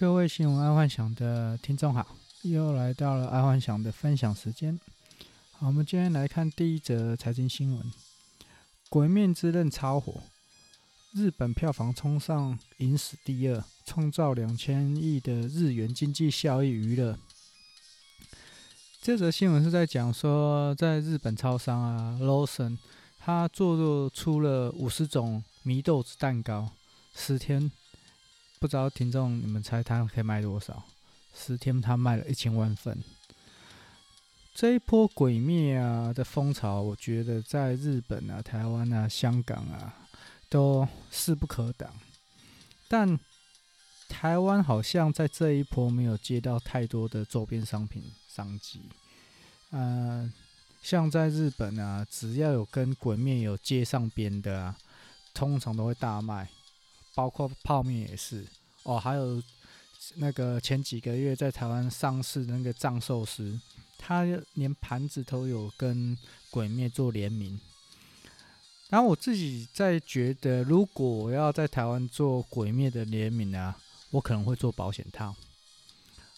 各位新闻爱幻想的听众好，又来到了爱幻想的分享时间。好，我们今天来看第一则财经新闻：《鬼面之刃》超火，日本票房冲上影史第二，创造两千亿的日元经济效益娱乐。这则新闻是在讲说，在日本超商啊，Lawson，他做出了五十种祢豆子蛋糕，十天。不知道听众你们猜他可以卖多少？十天他卖了一千万份。这一波鬼灭啊的风潮，我觉得在日本啊、台湾啊、香港啊都势不可挡。但台湾好像在这一波没有接到太多的周边商品商机。呃，像在日本啊，只要有跟鬼灭有接上边的啊，通常都会大卖。包括泡面也是哦，还有那个前几个月在台湾上市的那个藏寿司，它连盘子都有跟鬼灭做联名。然后我自己在觉得，如果我要在台湾做鬼灭的联名啊，我可能会做保险套。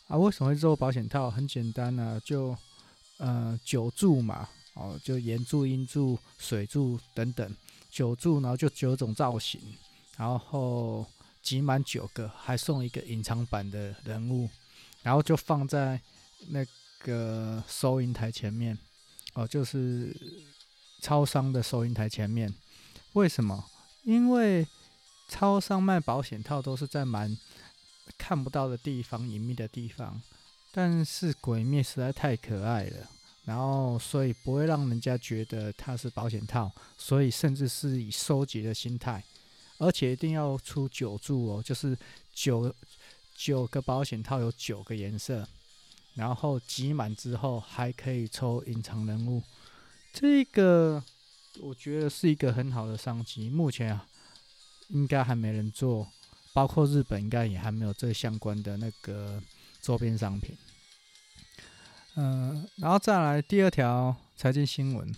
啊，为什么会做保险套？很简单啊，就呃九柱嘛，哦，就岩柱、阴柱、水柱等等，九柱，然后就九种造型。然后集满九个，还送一个隐藏版的人物，然后就放在那个收银台前面，哦，就是超商的收银台前面。为什么？因为超商卖保险套都是在蛮看不到的地方、隐秘的地方，但是鬼灭实在太可爱了，然后所以不会让人家觉得它是保险套，所以甚至是以收集的心态。而且一定要出九注哦，就是九九个保险套有九个颜色，然后集满之后还可以抽隐藏人物，这个我觉得是一个很好的商机。目前啊，应该还没人做，包括日本应该也还没有这相关的那个周边商品。嗯，然后再来第二条财经新闻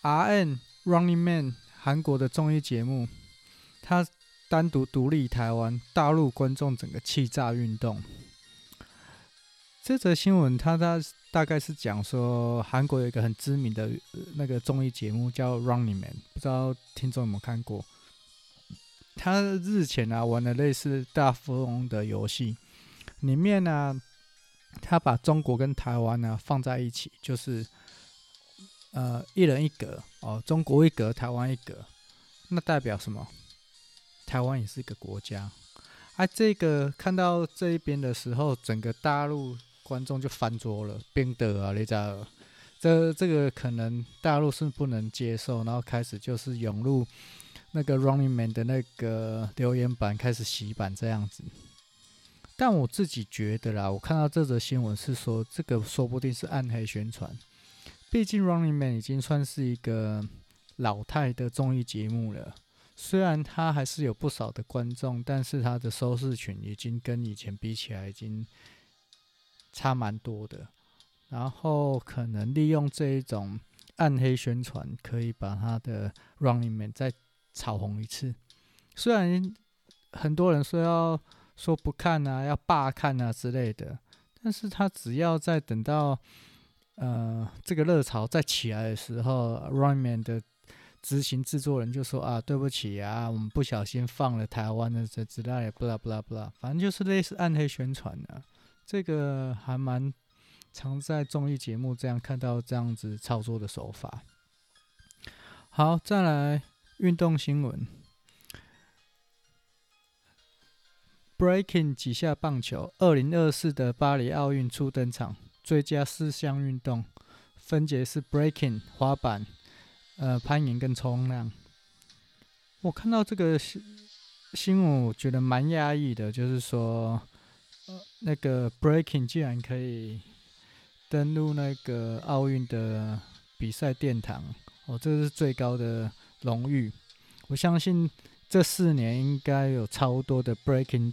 ，R N Running Man。韩国的综艺节目，他单独独立台湾，大陆观众整个气炸运动。这则新闻，他他大概是讲说，韩国有一个很知名的那个综艺节目叫《Running Man》，不知道听众有没有看过？他日前啊玩了类似大富翁的游戏，里面呢、他把中国跟台湾呢、放在一起，就是。呃，一人一格哦，中国一格，台湾一格，那代表什么？台湾也是一个国家。啊，这个看到这一边的时候，整个大陆观众就翻桌了，冰的啊，雷扎尔？这这个可能大陆是不能接受，然后开始就是涌入那个 Running Man 的那个留言板，开始洗版这样子。但我自己觉得啦，我看到这则新闻是说，这个说不定是暗黑宣传。毕竟《Running Man》已经算是一个老态的综艺节目了，虽然它还是有不少的观众，但是它的收视群已经跟以前比起来已经差蛮多的。然后可能利用这一种暗黑宣传，可以把它的《Running Man》再炒红一次。虽然很多人说要说不看啊，要罢看啊之类的，但是他只要再等到。呃，这个热潮再起来的时候，Running Man 的执行制作人就说啊，对不起啊，我们不小心放了台湾的这之类，不啦不啦不啦，反正就是类似暗黑宣传的，这个还蛮常在综艺节目这样看到这样子操作的手法。好，再来运动新闻，Breaking 几下棒球，二零二四的巴黎奥运初登场。最佳四项运动分别是 breaking 滑板、呃攀岩跟冲浪。我看到这个新新闻，我觉得蛮压抑的，就是说，呃，那个 breaking 竟然可以登录那个奥运的比赛殿堂，哦，这是最高的荣誉。我相信这四年应该有超多的 breaking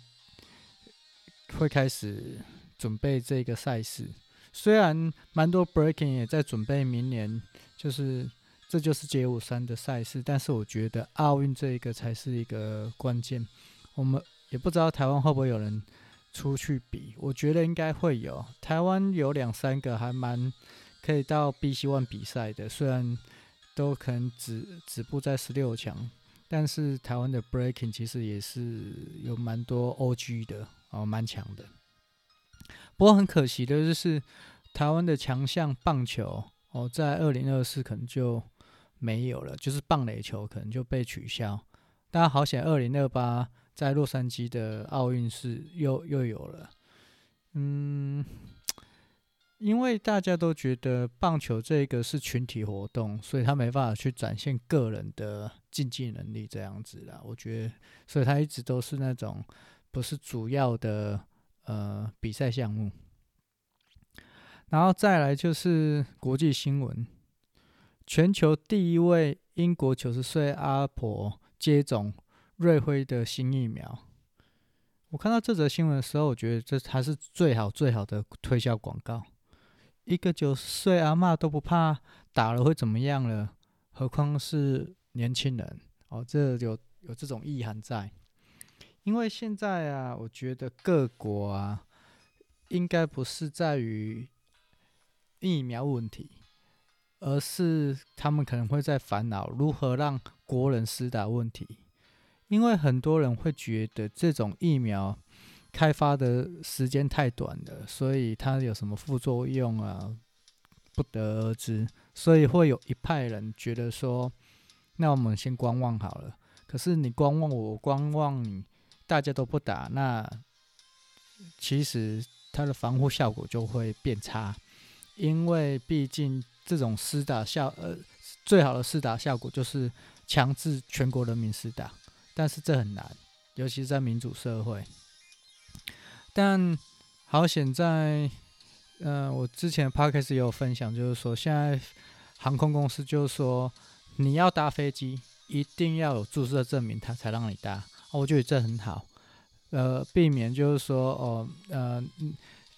会开始准备这个赛事。虽然蛮多 breaking 也在准备明年，就是这就是街舞三的赛事，但是我觉得奥运这一个才是一个关键。我们也不知道台湾会不会有人出去比。我觉得应该会有，台湾有两三个还蛮可以到 BC One 比赛的，虽然都可能止止步在十六强，但是台湾的 Breaking 其实也是有蛮多 OG 的哦，蛮强的。不过很可惜的就是，台湾的强项棒球哦，在二零二四可能就没有了，就是棒垒球可能就被取消。但好险，二零二八在洛杉矶的奥运是又又有了。嗯，因为大家都觉得棒球这个是群体活动，所以他没办法去展现个人的竞技能力这样子啦。我觉得，所以他一直都是那种不是主要的。呃，比赛项目，然后再来就是国际新闻，全球第一位英国九十岁阿婆接种瑞辉的新疫苗。我看到这则新闻的时候，我觉得这才是最好最好的推销广告。一个九十岁阿嬷都不怕打了会怎么样了，何况是年轻人？哦，这有有这种意涵在。因为现在啊，我觉得各国啊，应该不是在于疫苗问题，而是他们可能会在烦恼如何让国人施打问题。因为很多人会觉得这种疫苗开发的时间太短了，所以它有什么副作用啊，不得而知。所以会有一派人觉得说，那我们先观望好了。可是你观望我，我观望你。大家都不打，那其实它的防护效果就会变差，因为毕竟这种施打效呃最好的施打效果就是强制全国人民施打，但是这很难，尤其是在民主社会。但好险在，嗯、我之前 podcast 也有分享，就是说现在航空公司就是说你要搭飞机一定要有注射证明，他才让你搭。我觉得这很好，呃，避免就是说，哦，呃，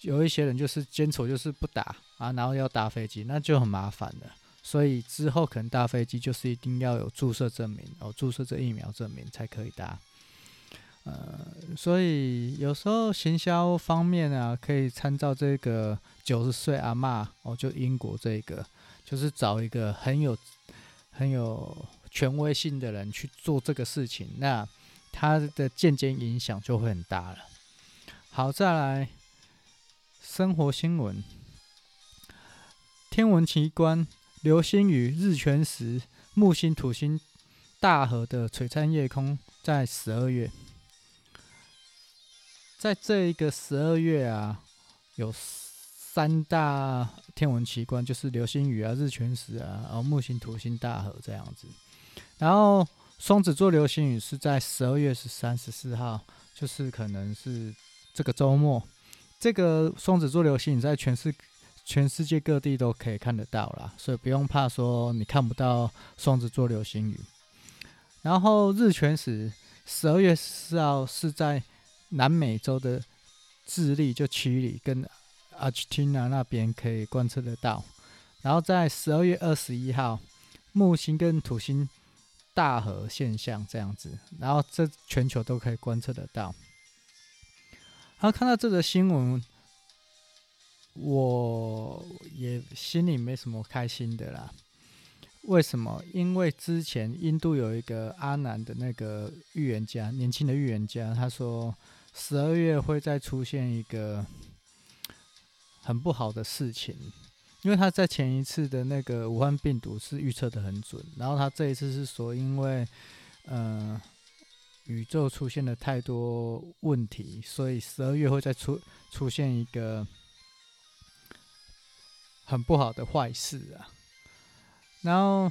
有一些人就是坚持就是不打啊，然后要搭飞机，那就很麻烦了。所以之后可能搭飞机就是一定要有注射证明，哦，注射这疫苗证明才可以搭。呃，所以有时候行销方面啊，可以参照这个九十岁阿嬷，哦，就英国这个，就是找一个很有很有权威性的人去做这个事情，那。它的间接影响就会很大了。好，再来生活新闻：天文奇观，流星雨日全食，木星土星大合的璀璨夜空，在十二月。在这一个十二月啊，有三大天文奇观，就是流星雨啊、日全食啊，然后木星土星大合这样子，然后。双子座流星雨是在十二月十三、十四号，就是可能是这个周末。这个双子座流星雨在全世全世界各地都可以看得到啦，所以不用怕说你看不到双子座流星雨。然后日全食十二月四号是在南美洲的智利，就曲里跟阿根廷那边可以观测得到。然后在十二月二十一号，木星跟土星。大河现象这样子，然后这全球都可以观测得到。然后看到这个新闻，我也心里没什么开心的啦。为什么？因为之前印度有一个阿南的那个预言家，年轻的预言家，他说十二月会再出现一个很不好的事情。因为他在前一次的那个武汉病毒是预测的很准，然后他这一次是说，因为呃宇宙出现了太多问题，所以十二月会再出出现一个很不好的坏事啊。然后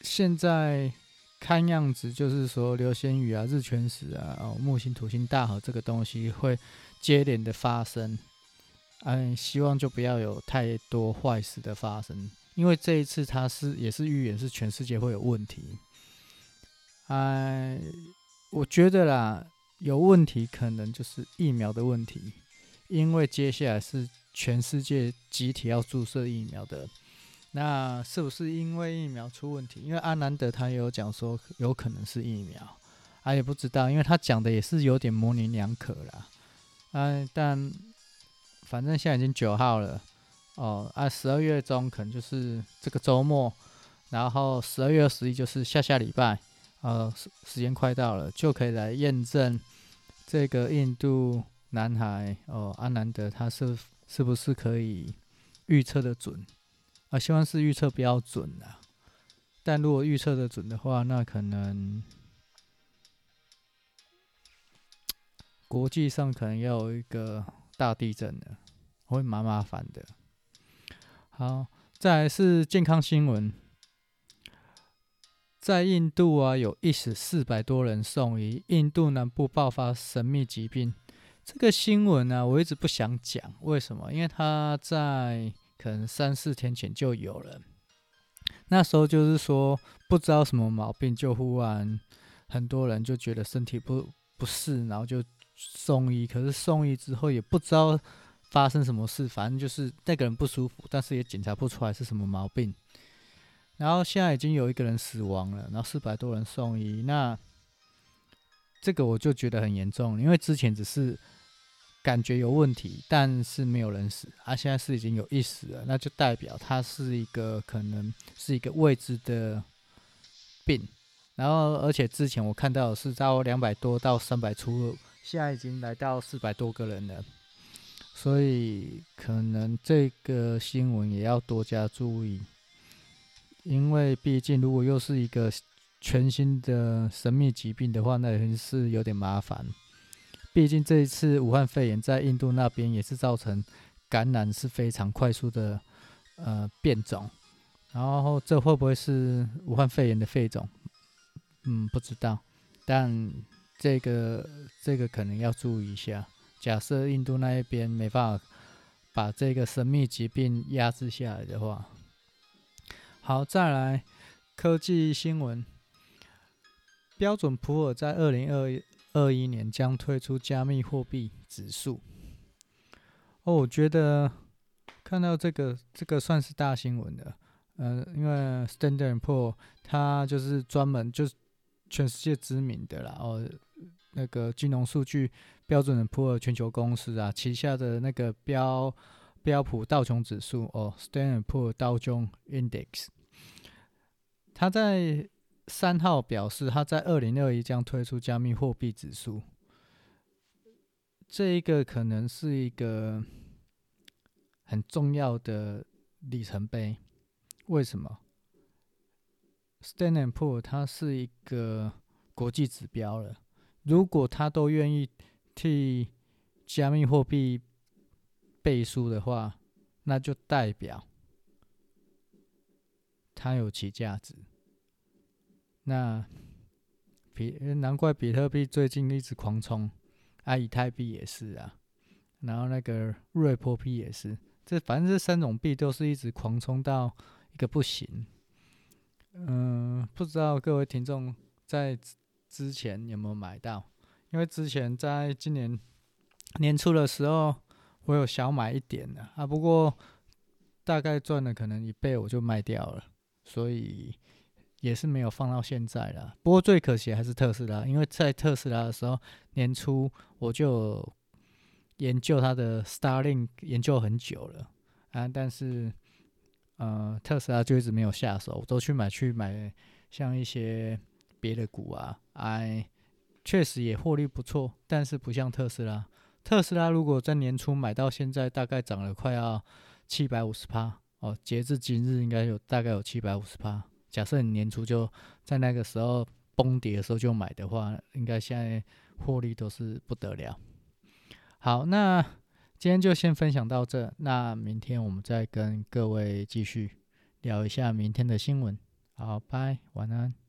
现在看样子就是说流星雨啊、日全食啊、哦、木星土星大合这个东西会接连的发生。哎，希望就不要有太多坏事的发生，因为这一次他是也是预言是全世界会有问题。哎，我觉得啦，有问题可能就是疫苗的问题，因为接下来是全世界集体要注射疫苗的。那是不是因为疫苗出问题？因为阿南德他也有讲说有可能是疫苗啊，也不知道，因为他讲的也是有点模棱两可啦。啊，但反正现在已经九号了，哦，啊，十二月中可能就是这个周末，然后十二月二十一就是下下礼拜，呃，时时间快到了，就可以来验证这个印度男孩哦，阿南德他是是不是可以预测的准？啊，希望是预测比较准的，但如果预测的准的话，那可能。国际上可能要有一个大地震的，会蛮麻烦的。好，再来是健康新闻，在印度啊，有一死四百多人送医，印度南部爆发神秘疾病。这个新闻呢、啊，我一直不想讲，为什么？因为他在可能三四天前就有了，那时候就是说不知道什么毛病，就忽然很多人就觉得身体不不适，然后就。送医，可是送医之后也不知道发生什么事，反正就是那个人不舒服，但是也检查不出来是什么毛病。然后现在已经有一个人死亡了，然后四百多人送医，那这个我就觉得很严重，因为之前只是感觉有问题，但是没有人死，啊，现在是已经有一死了，那就代表他是一个可能是一个未知的病。然后而且之前我看到是到两百多到三百出。现在已经来到四百多个人了，所以可能这个新闻也要多加注意，因为毕竟如果又是一个全新的神秘疾病的话，那也是有点麻烦。毕竟这一次武汉肺炎在印度那边也是造成感染是非常快速的呃变种，然后这会不会是武汉肺炎的肺种？嗯，不知道，但。这个这个可能要注意一下。假设印度那一边没办法把这个神秘疾病压制下来的话，好，再来科技新闻。标准普尔在二零二二一年将推出加密货币指数。哦，我觉得看到这个这个算是大新闻的。嗯、因为 Standard Poor 它就是专门就是全世界知名的啦。哦。那个金融数据标准的普尔全球公司啊，旗下的那个标标普道琼指数哦，Standard Poor Dow Jones Index，他在三号表示，他在二零二一将推出加密货币指数，这一个可能是一个很重要的里程碑。为什么？Standard Poor 它是一个国际指标了。如果他都愿意替加密货币背书的话，那就代表它有其价值。那比难怪比特币最近一直狂冲，啊，以太币也是啊，然后那个瑞波币也是，这反正这三种币都是一直狂冲到一个不行。嗯，不知道各位听众在。之前有没有买到？因为之前在今年年初的时候，我有小买一点的啊，不过大概赚了可能一倍，我就卖掉了，所以也是没有放到现在了。不过最可惜还是特斯拉，因为在特斯拉的时候，年初我就研究它的 Starling 研究很久了啊，但是呃特斯拉就一直没有下手，都去买去买像一些。别的股啊，哎，确实也获利不错，但是不像特斯拉。特斯拉如果在年初买到现在，大概涨了快要七百五十趴哦。截至今日，应该有大概有七百五十趴。假设你年初就在那个时候崩跌的时候就买的话，应该现在获利都是不得了。好，那今天就先分享到这，那明天我们再跟各位继续聊一下明天的新闻。好，拜，晚安。